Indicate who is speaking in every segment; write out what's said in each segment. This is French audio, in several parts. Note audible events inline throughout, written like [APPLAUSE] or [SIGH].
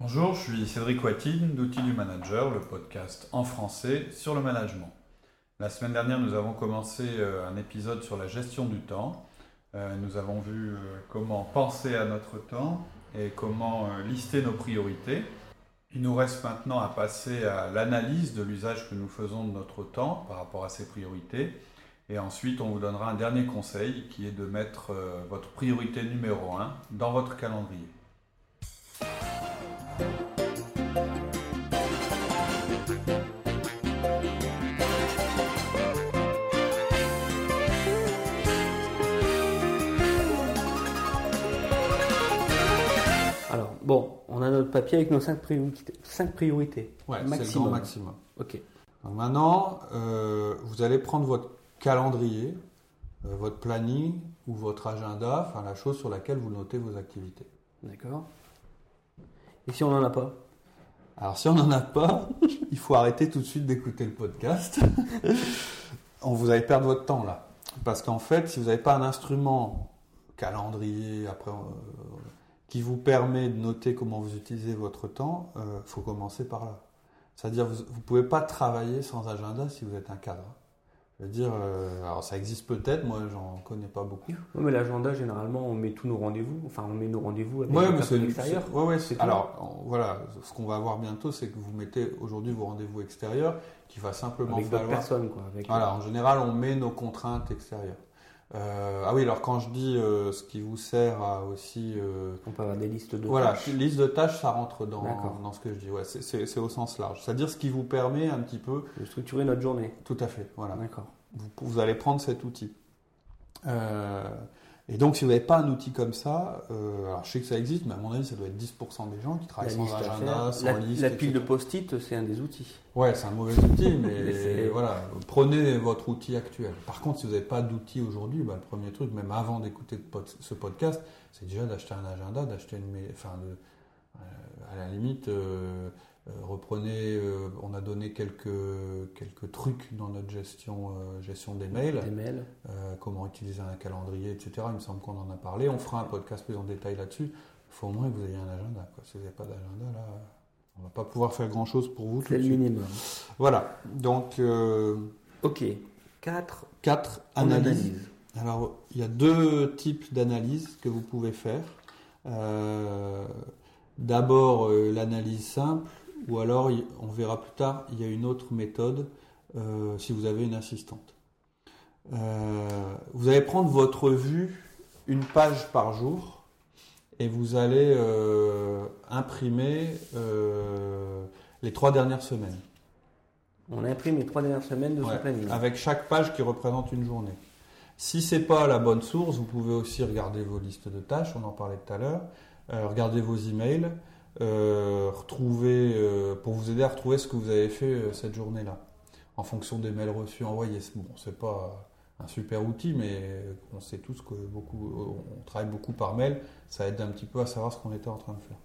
Speaker 1: Bonjour, je suis Cédric Watine d'Outils du Manager, le podcast en français sur le management. La semaine dernière, nous avons commencé euh, un épisode sur la gestion du temps. Euh, nous avons vu euh, comment penser à notre temps et comment lister nos priorités. Il nous reste maintenant à passer à l'analyse de l'usage que nous faisons de notre temps par rapport à ces priorités. Et ensuite, on vous donnera un dernier conseil qui est de mettre votre priorité numéro 1 dans votre calendrier.
Speaker 2: Alors, bon, on a notre papier avec nos 5 priorités. Cinq priorités
Speaker 1: ouais, c'est le grand maximum.
Speaker 2: Ok.
Speaker 1: maintenant, euh, vous allez prendre votre calendrier, euh, votre planning ou votre agenda, enfin la chose sur laquelle vous notez vos activités.
Speaker 2: D'accord. Et si on n'en a pas?
Speaker 1: Alors si on n'en a pas, [LAUGHS] il faut arrêter tout de suite d'écouter le podcast. [LAUGHS] on vous allez perdre votre temps là. Parce qu'en fait, si vous n'avez pas un instrument calendrier après, euh, qui vous permet de noter comment vous utilisez votre temps, il euh, faut commencer par là. C'est-à-dire vous ne pouvez pas travailler sans agenda si vous êtes un cadre. Je veux dire, euh, alors ça existe peut-être, moi j'en connais pas beaucoup.
Speaker 2: Oui, mais l'agenda, généralement, on met tous nos rendez-vous, enfin on met nos rendez-vous avec
Speaker 1: ouais, personnes extérieures. Ouais, ouais, c'est Alors voilà, ce qu'on va voir bientôt, c'est que vous mettez aujourd'hui vos rendez-vous extérieurs, qui va simplement
Speaker 2: avec d'autres personnes, quoi.
Speaker 1: Voilà, en général, on met nos contraintes extérieures. Euh, ah oui, alors quand je dis euh, ce qui vous sert à aussi. Euh,
Speaker 2: on peut avoir des listes de
Speaker 1: voilà, tâches. Voilà, liste de tâches, ça rentre dans, dans ce que je dis. Ouais, c'est au sens large. C'est-à-dire ce qui vous permet un petit peu.
Speaker 2: De structurer notre journée.
Speaker 1: Tout à fait, voilà.
Speaker 2: D'accord.
Speaker 1: Vous, vous, allez prendre cet outil. Et donc, si vous n'avez pas un outil comme ça, euh, alors je sais que ça existe, mais à mon avis, ça doit être 10% des gens qui travaillent sans agenda, sans
Speaker 2: la,
Speaker 1: liste.
Speaker 2: La pile de post-it, c'est un des outils.
Speaker 1: Ouais, c'est un mauvais outil, mais [LAUGHS] [LAUGHS] voilà, prenez votre outil actuel. Par contre, si vous n'avez pas d'outil aujourd'hui, bah, le premier truc, même avant d'écouter ce podcast, c'est déjà d'acheter un agenda, d'acheter une, enfin, de, euh, à la limite, euh, reprenez, euh, on a donné quelques, quelques trucs dans notre gestion, euh, gestion des mails,
Speaker 2: des mails.
Speaker 1: comment utiliser un calendrier, etc. Il me semble qu'on en a parlé. On fera un podcast plus en détail là-dessus. Il faut au moins que vous ayez un agenda. Quoi. Si vous n'avez pas d'agenda, là, on va pas pouvoir faire grand-chose pour vous.
Speaker 2: C'est le minimum.
Speaker 1: Voilà. Donc,
Speaker 2: ok. Quatre.
Speaker 1: Quatre analyses. Alors, il y a deux types d'analyses que vous pouvez faire. D'abord, l'analyse simple ou alors, on verra plus tard, il y a une autre méthode euh, si vous avez une assistante. Euh, vous allez prendre votre vue une page par jour et vous allez euh, imprimer les trois dernières semaines.
Speaker 2: On imprime les trois dernières semaines de ce planning.
Speaker 1: Avec chaque page qui représente une journée. Si c'est pas la bonne source, vous pouvez aussi regarder vos listes de tâches, on en parlait tout à l'heure, regarder vos emails, retrouver, euh, pour vous aider à retrouver ce que vous avez fait euh, cette journée-là, en fonction des mails reçus envoyés. Bon, c'est pas un super outil, mais on sait tous que beaucoup, on travaille beaucoup par mail, ça aide un petit peu à savoir ce qu'on était en train de faire.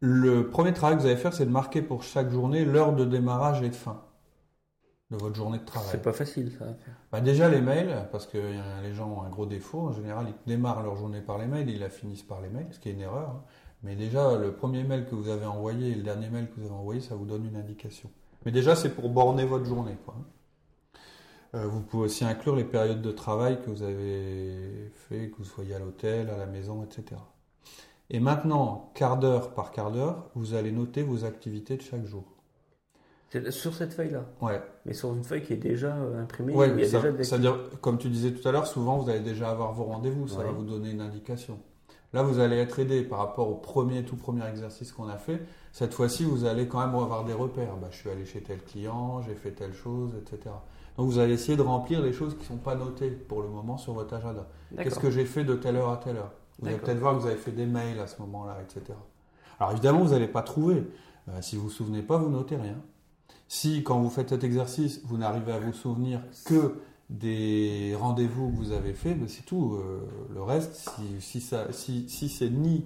Speaker 1: Le premier travail que vous allez faire, c'est de marquer pour chaque journée l'heure de démarrage et de fin de votre journée de travail.
Speaker 2: C'est pas facile ça.
Speaker 1: Bah déjà les mails, parce que les gens ont un gros défaut, en général ils démarrent leur journée par les mails et ils la finissent par les mails, ce qui est une erreur. Hein. Mais déjà, le premier mail que vous avez envoyé et le dernier mail que vous avez envoyé, ça vous donne une indication. Mais déjà, c'est pour borner votre journée. Quoi. Euh, vous pouvez aussi inclure les périodes de travail que vous avez fait, que vous soyez à l'hôtel, à la maison, etc. Et maintenant, quart d'heure par quart d'heure, vous allez noter vos activités de chaque jour.
Speaker 2: Sur cette feuille-là?
Speaker 1: Ouais.
Speaker 2: Mais sur une feuille qui est déjà euh, imprimée
Speaker 1: ouais, C'est-à-dire, comme tu disais tout à l'heure, souvent vous allez déjà avoir vos rendez-vous, ça va vous donner une indication. Là, vous allez être aidé par rapport au premier, tout premier exercice qu'on a fait. Cette fois-ci, vous allez quand même avoir des repères. Bah, je suis allé chez tel client, j'ai fait telle chose, etc. Donc, vous allez essayer de remplir les choses qui ne sont pas notées pour le moment sur votre agenda. Qu'est-ce que j'ai fait de telle heure à telle heure? Vous allez peut-être voir que vous avez fait des mails à ce moment-là, etc. Alors, évidemment, vous n'allez pas trouver. Euh, si vous vous souvenez pas, vous notez rien. Si, quand vous faites cet exercice, vous n'arrivez à vous souvenir que des rendez-vous que vous avez faits, ben c'est tout. Euh, le reste, si, si, si, c'est ni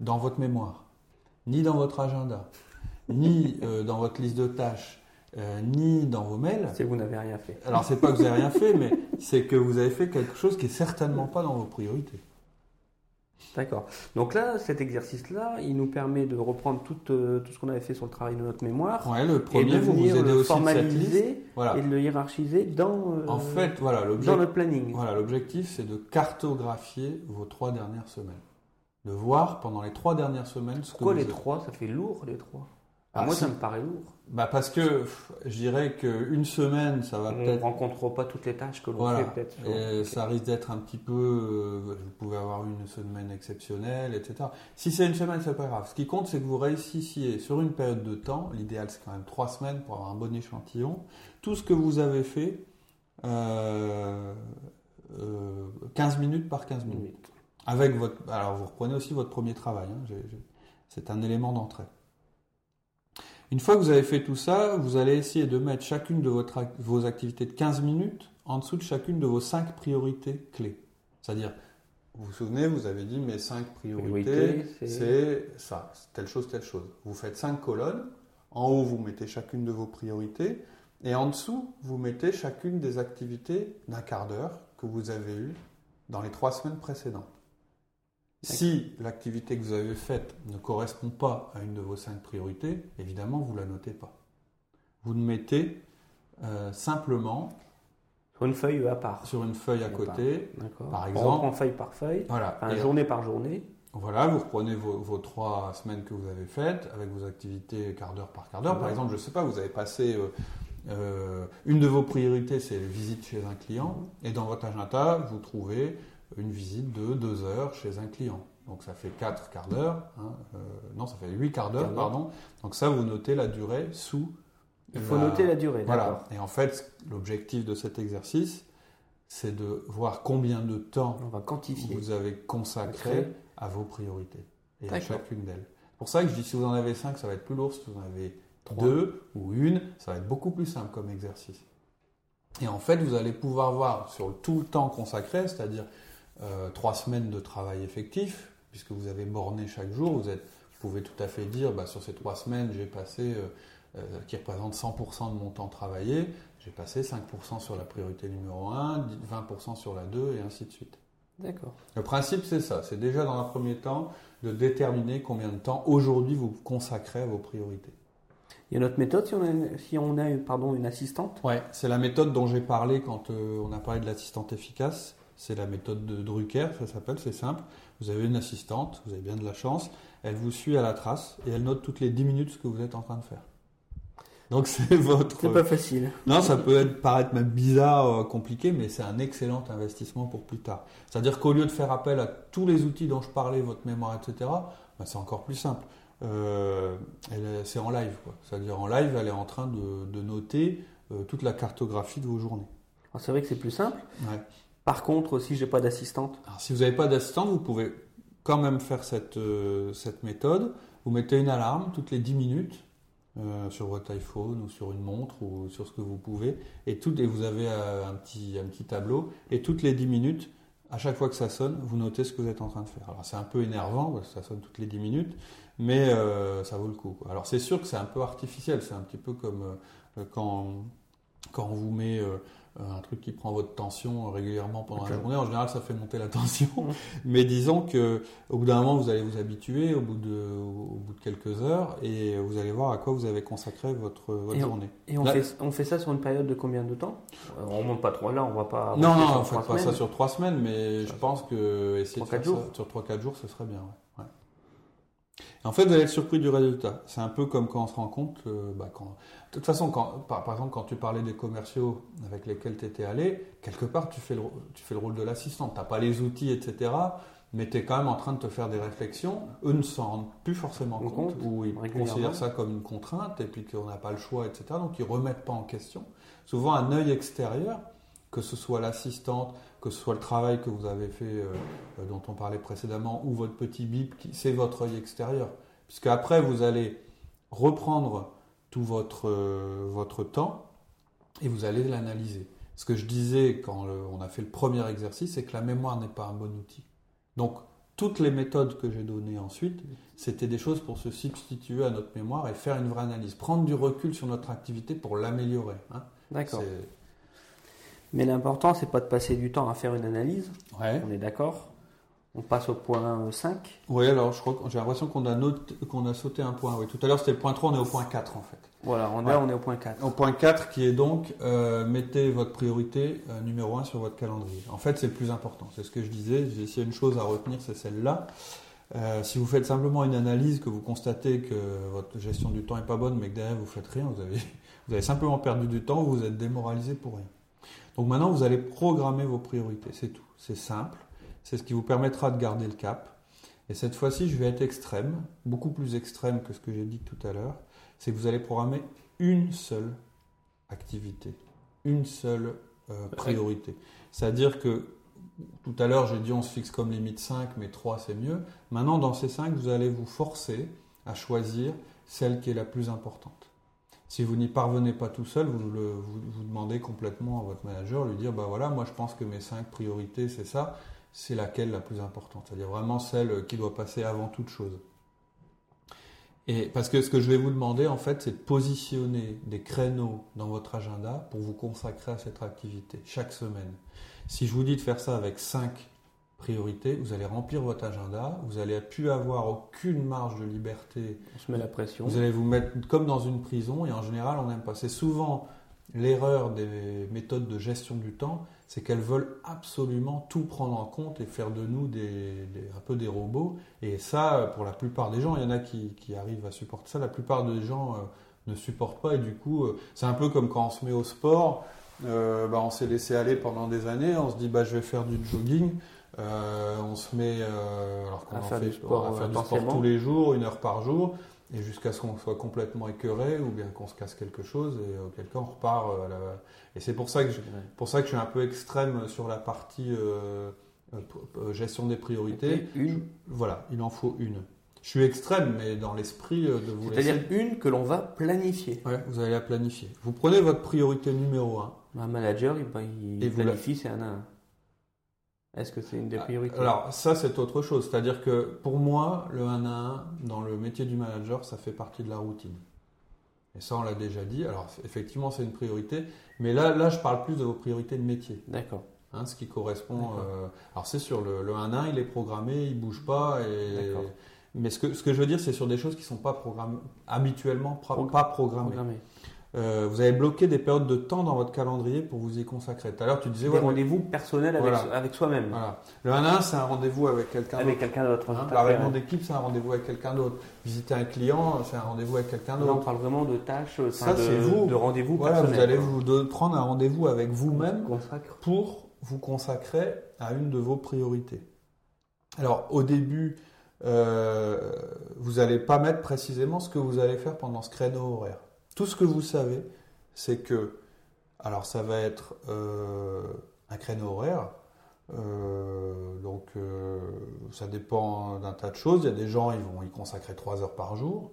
Speaker 1: dans votre mémoire, ni dans votre agenda, ni euh, dans votre liste de tâches, euh, ni dans vos mails.
Speaker 2: C'est que vous n'avez rien fait.
Speaker 1: Alors c'est pas que vous n'avez rien fait, mais c'est que vous avez fait quelque chose qui est certainement pas dans vos priorités.
Speaker 2: D'accord. Donc là, cet exercice-là, il nous permet de reprendre tout, euh, tout ce qu'on avait fait sur le travail de notre mémoire.
Speaker 1: Ouais, le premier,
Speaker 2: et de
Speaker 1: vous vous aidez
Speaker 2: le
Speaker 1: aussi de cette liste.
Speaker 2: formaliser
Speaker 1: Voilà.
Speaker 2: et de le hiérarchiser dans, euh,
Speaker 1: En fait, voilà,
Speaker 2: dans
Speaker 1: l'objectif,
Speaker 2: notre planning.
Speaker 1: voilà, l'objectif, c'est de cartographier vos trois dernières semaines. De voir pendant les trois dernières semaines ce
Speaker 2: Pourquoi
Speaker 1: que
Speaker 2: les
Speaker 1: vous
Speaker 2: trois? Ça fait lourd, les trois. Ah,
Speaker 1: Ah,
Speaker 2: moi,
Speaker 1: si.
Speaker 2: ça me paraît lourd.
Speaker 1: Bah parce que je dirais qu'une semaine, ça va
Speaker 2: On ne
Speaker 1: peut-être
Speaker 2: rencontre pas toutes les tâches que l'on
Speaker 1: Voilà.
Speaker 2: fait, peut-être.
Speaker 1: Et ça risque d'être un petit peu. euh, vous pouvez avoir une semaine exceptionnelle, etc. Si c'est une semaine, c'est pas grave. Ce qui compte, c'est que vous réussissiez sur une période de temps. L'idéal, c'est quand même trois semaines pour avoir un bon échantillon. Tout ce que vous avez fait, euh, euh, 15 minutes par 15 minutes. Avec votre. Alors, vous reprenez aussi votre premier travail. hein. C'est un élément d'entrée. Une fois que vous avez fait tout ça, vous allez essayer de mettre chacune de votre vos activités de 15 minutes en dessous de chacune de vos 5 priorités clés. C'est-à-dire, vous vous souvenez, vous avez dit mes 5 priorités,
Speaker 2: Priorité, c'est-
Speaker 1: ça, c'est telle chose, telle chose. Vous faites 5 colonnes. En haut, vous mettez chacune de vos priorités. Et en dessous, vous mettez chacune des activités d'un quart d'heure que vous avez eues dans les trois semaines précédentes. Si l'activité que vous avez faite ne correspond pas à une de vos cinq priorités, évidemment, vous ne la notez pas. Vous le mettez euh, simplement
Speaker 2: Sur une feuille à part.
Speaker 1: sur une feuille à côté.
Speaker 2: D'accord.
Speaker 1: Par
Speaker 2: On
Speaker 1: exemple-
Speaker 2: reprend feuille par feuille,
Speaker 1: Voilà.
Speaker 2: enfin,
Speaker 1: Et
Speaker 2: journée par journée.
Speaker 1: Voilà, vous reprenez vos, vos trois semaines que vous avez faites avec vos activités quart d'heure par quart d'heure. Par exemple, je ne sais pas, vous avez passé euh, euh, une de vos priorités, c'est visite chez un client, et dans votre agenda, vous trouvez une visite de deux heures chez un client. Donc ça fait quatre quarts d'heure, hein, euh, non, ça fait huit quarts d'heure,
Speaker 2: Quart d'heure.
Speaker 1: pardon. Donc ça, vous notez la durée sous.
Speaker 2: Il faut noter la durée,
Speaker 1: Voilà. Et en fait, l'objectif de cet exercice, c'est de voir combien de temps
Speaker 2: On va quantifier.
Speaker 1: vous avez consacré à vos priorités et à chacune d'elles. C'est pour ça que je dis si vous en avez 5, ça va être plus lourd. Si vous en avez
Speaker 2: Trois.
Speaker 1: deux ou une, ça va être beaucoup plus simple comme exercice. Et en fait, vous allez pouvoir voir sur tout le temps consacré, c'est-à-dire euh, trois semaines de travail effectif, puisque vous avez borné chaque jour, vous, êtes, vous pouvez tout à fait dire bah, sur ces trois semaines, j'ai passé, euh, euh, qui représente 100% de mon temps travaillé, j'ai passé 5% sur la priorité numéro 1, 20% sur la 2, et ainsi de suite.
Speaker 2: D'accord.
Speaker 1: Le principe, c'est ça. C'est déjà dans un premier temps de déterminer combien de temps aujourd'hui vous consacrez à vos priorités.
Speaker 2: Il y a notre méthode si on a, si on a pardon, une assistante?
Speaker 1: Ouais, c'est la méthode dont j'ai parlé quand euh, on a parlé de l'assistante efficace. C'est la méthode de Drucker, ça s'appelle, c'est simple. Vous avez une assistante, vous avez bien de la chance, elle vous suit à la trace et elle note toutes les 10 minutes ce que vous êtes en train de faire. Donc [LAUGHS] c'est votre...
Speaker 2: C'est pas facile.
Speaker 1: Non, ça peut être, paraître même bizarre, euh, compliqué, mais c'est un excellent investissement pour plus tard. C'est-à-dire qu'au lieu de faire appel à tous les outils dont je parlais, votre mémoire, etc., ben, c'est encore plus simple. Euh, c'est en live, quoi. C'est-à-dire en live, elle est en train de, de noter euh, toute la cartographie de vos journées.
Speaker 2: Alors, C'est vrai que c'est plus simple.
Speaker 1: Ouais.
Speaker 2: Par contre, si j'ai pas d'assistante,
Speaker 1: si vous n'avez pas d'assistant, vous pouvez quand même faire cette, euh, méthode. Vous mettez une alarme toutes les 10 minutes euh, sur votre iPhone ou sur une montre ou sur ce que vous pouvez. Et, vous avez euh, un, petit, tableau. Et toutes les 10 minutes, à chaque fois que ça sonne, vous notez ce que vous êtes en train de faire. Alors c'est un peu énervant ça sonne toutes les 10 minutes, mais ça vaut le coup. Alors c'est sûr que c'est un peu artificiel. C'est un petit peu comme quand, on vous met un truc qui prend votre tension régulièrement pendant la journée. En général, ça fait monter la tension.
Speaker 2: Mhm. [LAUGHS]
Speaker 1: Mais disons que au bout d'un moment, vous allez vous habituer au bout de, au bout de quelques heures et vous allez voir à quoi vous avez consacré votre, votre
Speaker 2: Et
Speaker 1: journée.
Speaker 2: et on,
Speaker 1: Là-
Speaker 2: fait, on fait ça sur une période de combien de temps? Euh, On remonte pas trop là, on va pas.
Speaker 1: Non, non, on ne
Speaker 2: trois
Speaker 1: fait pas ça sur trois semaines, mais je pense que essayer de
Speaker 2: 3-4
Speaker 1: faire
Speaker 2: jours.
Speaker 1: ça sur 3-4 jours, ce serait bien. ouais. Ouais. En fait, vous allez être surpris du résultat. C'est un peu comme quand on se rend compte, euh, bah, quand... de toute façon, quand, par, par exemple, quand tu parlais des commerciaux avec lesquels tu étais allé, quelque part, tu fais le, tu fais le rôle de l'assistant. Tu n'as pas les outils, etc., mais tu es quand même en train de te faire des réflexions. Eux ne s'en rendent plus forcément compte,
Speaker 2: compte,
Speaker 1: ou ils considèrent ça comme une contrainte, et puis qu'on n'a pas le choix, etc., donc ils ne remettent pas en question. Souvent, un œil extérieur, que ce soit l'assistante, que ce soit le travail que vous avez fait, euh, euh, dont on parlait précédemment, ou votre petit bip, c'est votre œil extérieur. Puisque après, vous allez reprendre tout votre, euh, votre temps et vous allez l'analyser. Ce que je disais quand le- on a fait le premier exercice, c'est que la mémoire n'est pas un bon outil. Donc, toutes les méthodes que j'ai données ensuite, c'était des choses pour se substituer à notre mémoire et faire une vraie analyse. Prendre du recul sur notre activité pour l'améliorer. hein.
Speaker 2: D'accord. Mais l'important, c'est pas de passer du temps à faire une analyse.
Speaker 1: Ouais.
Speaker 2: On est d'accord. On passe au point 5
Speaker 1: Oui, alors je crois que j'ai l'impression qu'on a, qu'on a sauté un point. Oui, tout à l'heure c'était le point 3, on est au point 4 en fait.
Speaker 2: Voilà, on, est, on est au point 4.
Speaker 1: Au point 4 qui est donc euh, mettez votre priorité euh, numéro 1 sur votre calendrier. En fait, c'est le plus important. C'est ce que je disais. S'il y a une chose à retenir, c'est celle-là. Euh, si vous faites simplement une analyse, que vous constatez que votre gestion du temps n'est pas bonne, mais que derrière vous faites rien, vous avez, [LAUGHS] vous avez simplement perdu du temps, vous êtes démoralisé pour rien. Donc maintenant, vous allez programmer vos priorités. C'est tout. C'est simple. C'est ce qui vous permettra de garder le cap. Et cette fois-ci, je vais être extrême, beaucoup plus extrême que ce que j'ai dit tout à l'heure. C'est que vous allez programmer une seule activité, une seule euh, priorité. C'est-à-dire que tout à l'heure, j'ai dit on se fixe comme limite 5, mais 3 c'est mieux. Maintenant, dans ces 5, vous allez vous forcer à choisir celle qui est la plus importante. Si vous n'y parvenez pas tout seul, vous, vous, demandez complètement à votre manager, lui dire, bah voilà, moi je pense que mes 5 priorités c'est ça c'est laquelle la plus importante, c'est-à-dire vraiment celle qui doit passer avant toute chose. Et parce que ce que je vais vous demander, en fait, c'est de positionner des créneaux dans votre agenda pour vous consacrer à cette activité chaque semaine. Si je vous dis de faire ça avec cinq priorités, vous allez remplir votre agenda, vous allez plus avoir aucune marge de liberté.
Speaker 2: On se met la pression.
Speaker 1: Vous allez vous mettre comme dans une prison et en général, on n'aime pas. C'est souvent l'erreur des méthodes de gestion du temps, c'est qu'elles veulent absolument tout prendre en compte et faire de nous des, un peu des robots. Et ça, pour la plupart des gens, il y en a qui, arrivent à supporter ça, la plupart des gens euh, ne supportent pas. Et du coup, euh, c'est un peu comme quand on se met au sport, euh, bah, on s'est laissé aller pendant des années, on se dit bah, je vais faire du jogging. on se met alors qu'on fait, du sport, faire du sport tous les jours, une heure par jour et jusqu'à ce qu'on soit complètement écœuré ou bien qu'on se casse quelque chose et auquel cas on repart euh, et c'est pour ça que je, pour ça que je suis un peu extrême sur la partie euh, euh, gestion des priorités.
Speaker 2: Une.
Speaker 1: Voilà il en faut une. Je suis extrême mais dans l'esprit de vous
Speaker 2: c'est-à-dire une que l'on va planifier.
Speaker 1: Ouais, vous allez la planifier. Vous prenez votre priorité numéro un
Speaker 2: un manager il, il planifie c'est un à un est-ce que c'est une des priorités
Speaker 1: Alors ça c'est autre chose, c'est-à-dire que pour moi le 1 à 1 dans le métier du manager ça fait partie de la routine. Et ça on l'a déjà dit, alors effectivement c'est une priorité, mais là, là je parle plus de vos priorités de métier.
Speaker 2: D'accord.
Speaker 1: Hein, ce qui correspond... Euh, alors c'est sûr, le, le 1 à 1 il est programmé, il bouge pas, et, mais ce que, ce que je veux dire c'est sur des choses qui ne sont pas programmées, habituellement pas programmées. Euh, vous avez bloqué des périodes de temps dans votre calendrier pour vous y consacrer. Tout à l'heure, tu disais.
Speaker 2: Des rendez-vous personnels avec, avec soi-même.
Speaker 1: Voilà. Le 1 1, c'est un rendez-vous avec quelqu'un d'autre.
Speaker 2: Avec quelqu'un d'autre. Hein,
Speaker 1: la réunion d'équipe, c'est un rendez-vous avec quelqu'un d'autre. Visiter un client, c'est un rendez-vous avec quelqu'un d'autre.
Speaker 2: on parle vraiment de tâches, Ça, de, vous. de rendez-vous
Speaker 1: Voilà, vous allez vous prendre un rendez-vous avec vous-même pour vous consacrer à une de vos priorités. Alors, au début, euh, vous n'allez pas mettre précisément ce que vous allez faire pendant ce créneau horaire. Tout ce que vous savez, c'est que, alors ça va être euh, un créneau horaire, euh, donc euh, ça dépend d'un tas de choses. Il y a des gens, ils vont y consacrer 3 heures par jour.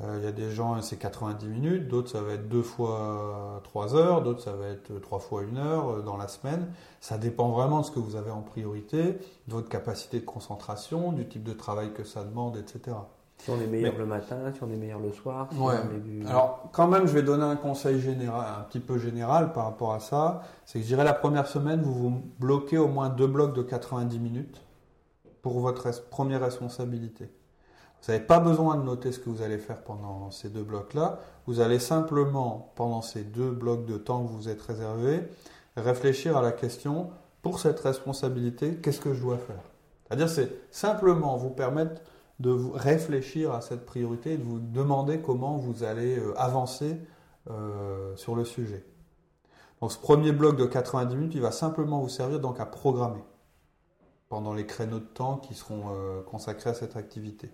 Speaker 1: il y a des gens, c'est 90 minutes, d'autres ça va être 2 fois 3 heures, d'autres ça va être 3 fois 1 heure dans la semaine. Ça dépend vraiment de ce que vous avez en priorité, de votre capacité de concentration, du type de travail que ça demande, etc.
Speaker 2: Si on est meilleur le matin, si on est meilleur le soir.
Speaker 1: Alors quand même, je vais donner un conseil général, un petit peu général par rapport à ça. C'est que je dirais la première semaine, vous vous bloquez au moins deux blocs de 90 minutes pour votre première responsabilité. Vous n'avez pas besoin de noter ce que vous allez faire pendant ces deux blocs-là. Vous allez simplement, pendant ces deux blocs de temps que vous êtes réservés, réfléchir à la question, pour cette responsabilité, qu'est-ce que je dois faire? C'est-à-dire, c'est simplement vous permettre de vous réfléchir à cette priorité et de vous demander comment vous allez euh, avancer euh, sur le sujet. Donc ce premier bloc de 90 minutes, il va simplement vous servir donc à programmer pendant les créneaux de temps qui seront euh, consacrés à cette activité.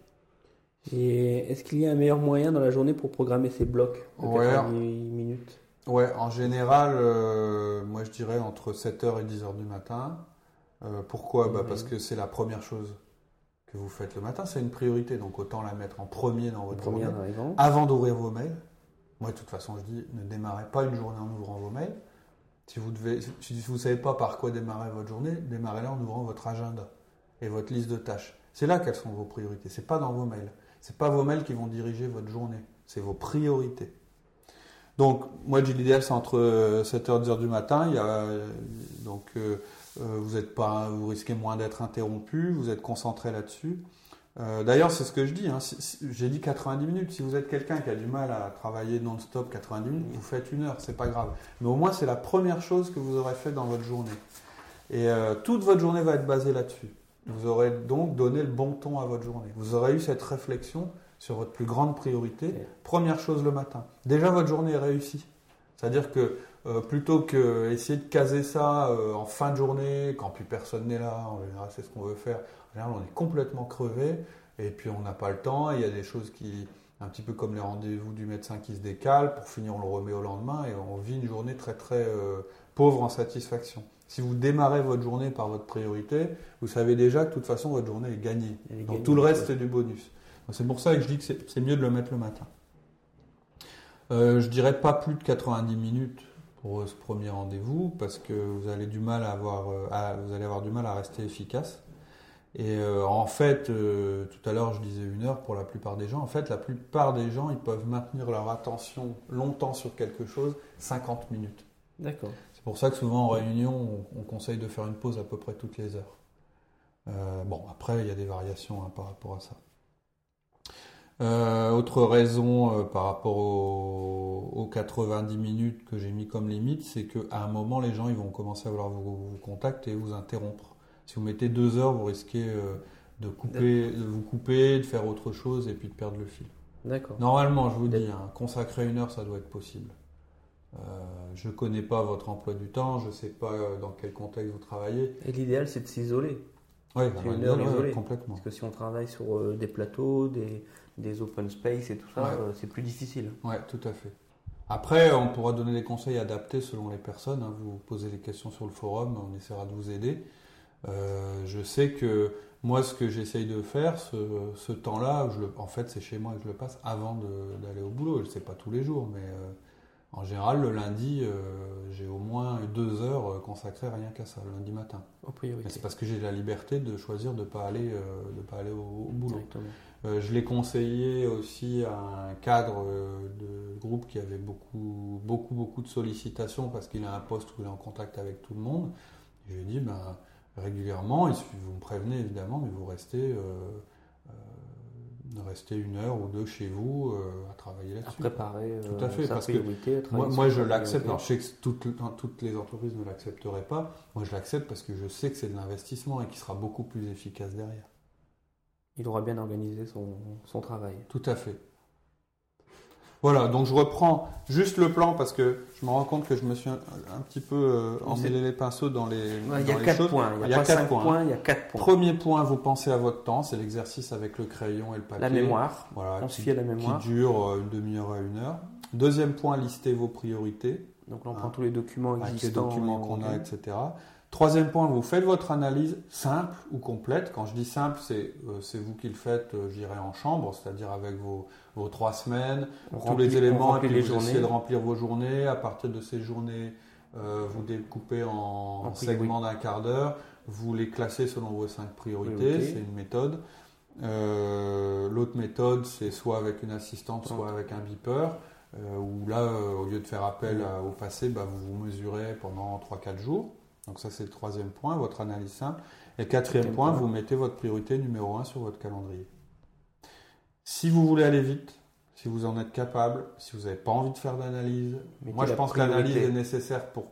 Speaker 2: Et est-ce qu'il y a un meilleur moyen dans la journée pour programmer ces blocs de 90 minutes?
Speaker 1: Ouais, en général, moi je dirais entre 7h et 10h du matin. pourquoi? Bah Parce que c'est la première chose vous faites le matin, c'est une priorité. Donc autant la mettre en premier dans votre journée. Avant d'ouvrir vos mails. Moi, de toute façon, je dis ne démarrez pas une journée en ouvrant vos mails. Si vous ne si vous savez pas par quoi démarrer votre journée, démarrez-la en ouvrant votre agenda et votre liste de tâches. C'est là quelles sont vos priorités. C'est pas dans vos mails. C'est pas vos mails qui vont diriger votre journée. C'est vos priorités. Donc, moi, je dis l'idéal, c'est entre 7h et 10h du matin. Il y a, donc, euh, vous êtes pas, vous risquez moins d'être interrompu, vous êtes concentré là-dessus. D'ailleurs, c'est ce que je dis. Hein, J'ai dit 90 minutes. Si vous êtes quelqu'un qui a du mal à travailler non-stop 90 minutes, vous faites une heure, c'est pas grave. Mais au moins, c'est la première chose que vous aurez fait dans votre journée. Et toute votre journée va être basée là-dessus. Vous aurez donc donné le bon ton à votre journée. Vous aurez eu cette réflexion sur votre plus grande priorité. Première chose le matin. Déjà, votre journée est réussie. C'est-à-dire que euh, plutôt que essayer de caser ça euh, en fin de journée, quand plus personne n'est là, en général, c'est ce qu'on veut faire. En général, on est complètement crevé et puis on n'a pas le temps. Il y a des choses qui, un petit peu comme les rendez-vous du médecin qui se décalent. Pour finir, on le remet au lendemain et on vit une journée très très euh, pauvre en satisfaction. Si vous démarrez votre journée par votre priorité, vous savez déjà que de toute façon votre journée est gagnée. Donc tout le reste c'est du bonus. C'est pour ça que je dis que c'est mieux de le mettre le matin. Je dirais pas plus de 90 minutes pour ce premier rendez-vous parce que vous allez du mal à avoir, euh, vous allez avoir du mal à rester efficace. Et euh, en fait, euh, tout à l'heure je disais une heure pour la plupart des gens. En fait, la plupart des gens ils peuvent maintenir leur attention longtemps sur quelque chose 50 minutes.
Speaker 2: D'accord.
Speaker 1: C'est pour ça que souvent en réunion, on, conseille de faire une pause à peu près toutes les heures. Euh, bon, après, il y a des variations hein, par rapport à ça. Euh, autre raison euh, par rapport aux, 90 minutes que j'ai mis comme limite, c'est qu'à un moment, les gens ils vont commencer à vouloir vous, contacter et vous interrompre. Si vous mettez deux heures, vous risquez de, couper, de vous couper, de faire autre chose et puis de perdre le fil.
Speaker 2: D'accord.
Speaker 1: Normalement, je vous dis, hein, consacrer une heure, ça doit être possible. Euh, je ne connais pas votre emploi du temps, je ne sais pas euh, dans quel contexte vous travaillez.
Speaker 2: Et l'idéal, c'est de s'isoler.
Speaker 1: Oui, une heure isolée. complètement.
Speaker 2: Parce que si on travaille sur euh, des plateaux, des, des, open space et tout ça, c'est plus difficile.
Speaker 1: Oui, tout à fait. Après, on pourra donner des conseils adaptés selon les personnes. Hein. Vous posez des questions sur le forum, on essaiera de vous aider. je sais que moi, ce que j'essaye de faire, ce, ce temps-là, en fait, c'est chez moi que je le passe avant d'aller au boulot. Je ne sais pas tous les jours, mais en général, le lundi, euh, j'ai au moins deux heures euh, consacrées rien qu'à ça, le lundi matin. C'est parce que j'ai la liberté de choisir de ne pas aller, euh, de pas aller au, boulot. je l'ai conseillé aussi à un cadre de groupe qui avait beaucoup, beaucoup, beaucoup de sollicitations parce qu'il a un poste où il est en contact avec tout le monde. je lui ai dit, ben, régulièrement, vous me prévenez évidemment, mais vous restez rester une heure ou deux chez vous euh, à travailler là-dessus.
Speaker 2: À préparer euh,
Speaker 1: Tout à fait, parce que moi, moi je l'accepte. je sais que toutes, toutes les entreprises ne l'accepteraient pas. Moi, je l'accepte parce que je sais que c'est de l'investissement et qu'il sera beaucoup plus efficace derrière.
Speaker 2: Il aura bien organisé son, son travail.
Speaker 1: Tout à fait. Voilà, donc je reprends juste le plan parce que je me rends compte que je me suis un, petit peu euh, emmêlé les pinceaux dans les,
Speaker 2: il y a quatre Points. Il y a, quatre points. Il y a quatre points.
Speaker 1: Premier point, vous pensez à votre temps, c'est l'exercice avec le crayon et le papier.
Speaker 2: La mémoire.
Speaker 1: Voilà,
Speaker 2: on se fie à la mémoire.
Speaker 1: Qui dure euh, une demi-heure à une heure. Deuxième point, listez vos priorités.
Speaker 2: Donc là, on prend tous les documents existants.
Speaker 1: Avec les documents qu'on a, etc. Troisième point, vous faites votre analyse simple ou complète. Quand je dis simple, c'est euh, vous qui le faites, euh, j'irai en chambre, c'est-à-dire avec vos, vos, trois semaines, tous les éléments, et puis vous essayez de remplir vos journées. À partir de ces journées, euh, vous découpez en, segments d'un quart d'heure, vous les classez selon vos cinq priorités, c'est une méthode. L'autre méthode, c'est soit avec une assistante, soit avec un beeper, où là, au lieu de faire appel au passé, bah, vous vous mesurez pendant 3-4 jours. Donc ça c'est le troisième point, votre analyse simple. Et quatrième point, vous mettez votre priorité numéro un sur votre calendrier. Si vous voulez aller vite, si vous en êtes capable, si vous n'avez pas envie de faire d'analyse, moi je pense que l'analyse est nécessaire pour,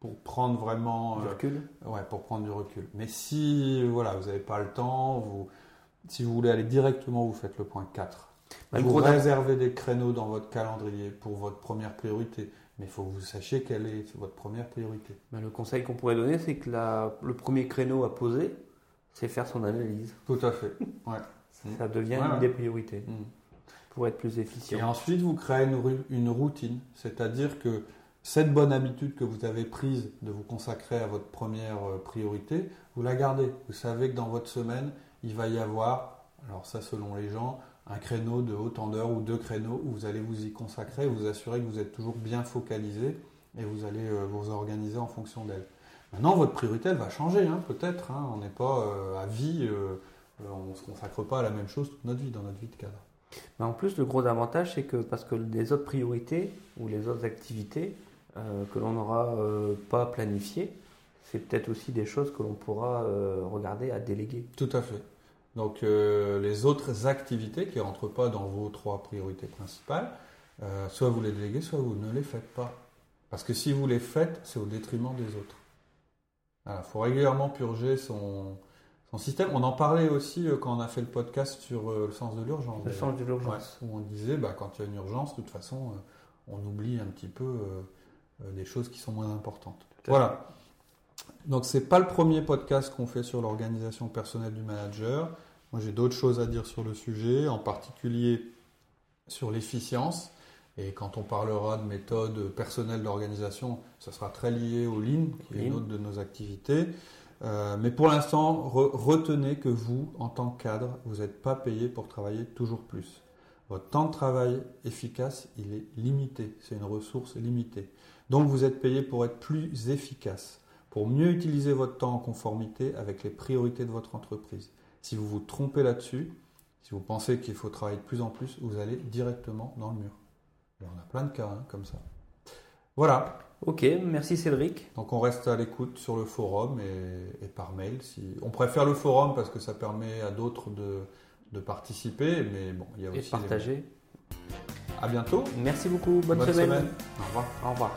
Speaker 1: pour prendre vraiment
Speaker 2: du euh, recul.
Speaker 1: ouais, pour prendre du recul. Mais si voilà, vous n'avez pas le temps, vous, si vous voulez aller directement, vous faites le point 4. Bah, vous réservez des créneaux dans votre calendrier pour votre première priorité. Mais il faut que vous sachiez quelle est votre première priorité.
Speaker 2: Ben, le conseil qu'on pourrait donner, c'est que le premier créneau à poser, c'est faire son analyse.
Speaker 1: Tout à fait. Ouais.
Speaker 2: Ça devient une des priorités mm. pour être plus efficient.
Speaker 1: Et ensuite, vous créez une, routine, c'est-à-dire que cette bonne habitude que vous avez prise de vous consacrer à votre première euh, priorité, vous la gardez. Vous savez que dans votre semaine, il va y avoir, alors ça selon les gens, un créneau de haute d'heure ou deux créneaux où vous allez vous y consacrer, vous assurer que vous êtes toujours bien focalisé et vous allez euh, vous organiser en fonction d'elle. Maintenant, votre priorité, elle va changer, hein, peut-être. Hein. on n'est pas euh, à vie, euh, on ne se consacre pas à la même chose toute notre vie, dans notre vie de cadre.
Speaker 2: Mais en plus, le gros avantage, c'est que parce que les autres priorités ou les autres activités que l'on n'aura pas planifiées, c'est peut-être aussi des choses que l'on pourra regarder à déléguer.
Speaker 1: Tout à fait. Donc euh, les autres activités qui ne rentrent pas dans vos trois priorités principales, euh, soit vous les déléguez, soit vous ne les faites pas. Parce que si vous les faites, c'est au détriment des autres. Il faut régulièrement purger son, son système. On en parlait aussi quand on a fait le podcast sur le sens de l'urgence.
Speaker 2: Le sens de l'urgence.
Speaker 1: où on disait, bah, quand il y a une urgence, de toute façon, on oublie un petit peu des choses qui sont moins importantes. Voilà. Donc c'est pas le premier podcast qu'on fait sur l'organisation personnelle du manager. Moi j'ai d'autres choses à dire sur le sujet, en particulier sur l'efficience. Et quand on parlera de méthode personnelle d'organisation, ça sera très lié au Lean, qui est une autre de nos activités. Euh, mais pour l'instant, retenez que vous, en tant que cadre, vous n'êtes pas payé pour travailler toujours plus. Votre temps de travail efficace, il est limité. C'est une ressource limitée. Donc vous êtes payé pour être plus efficace pour mieux utiliser votre temps en conformité avec les priorités de votre entreprise. Si vous vous trompez là-dessus, si vous pensez qu'il faut travailler de plus en plus, vous allez directement dans le mur. on a plein de cas hein, comme ça. Voilà.
Speaker 2: Ok, merci Cédric.
Speaker 1: Donc on reste à l'écoute sur le forum et, par mail. Si... On préfère le forum parce que ça permet à d'autres de, participer, mais bon, il y a aussi...
Speaker 2: Et partager.
Speaker 1: À bientôt.
Speaker 2: Merci beaucoup, bonne,
Speaker 1: bonne semaine.
Speaker 2: Au revoir. Au revoir.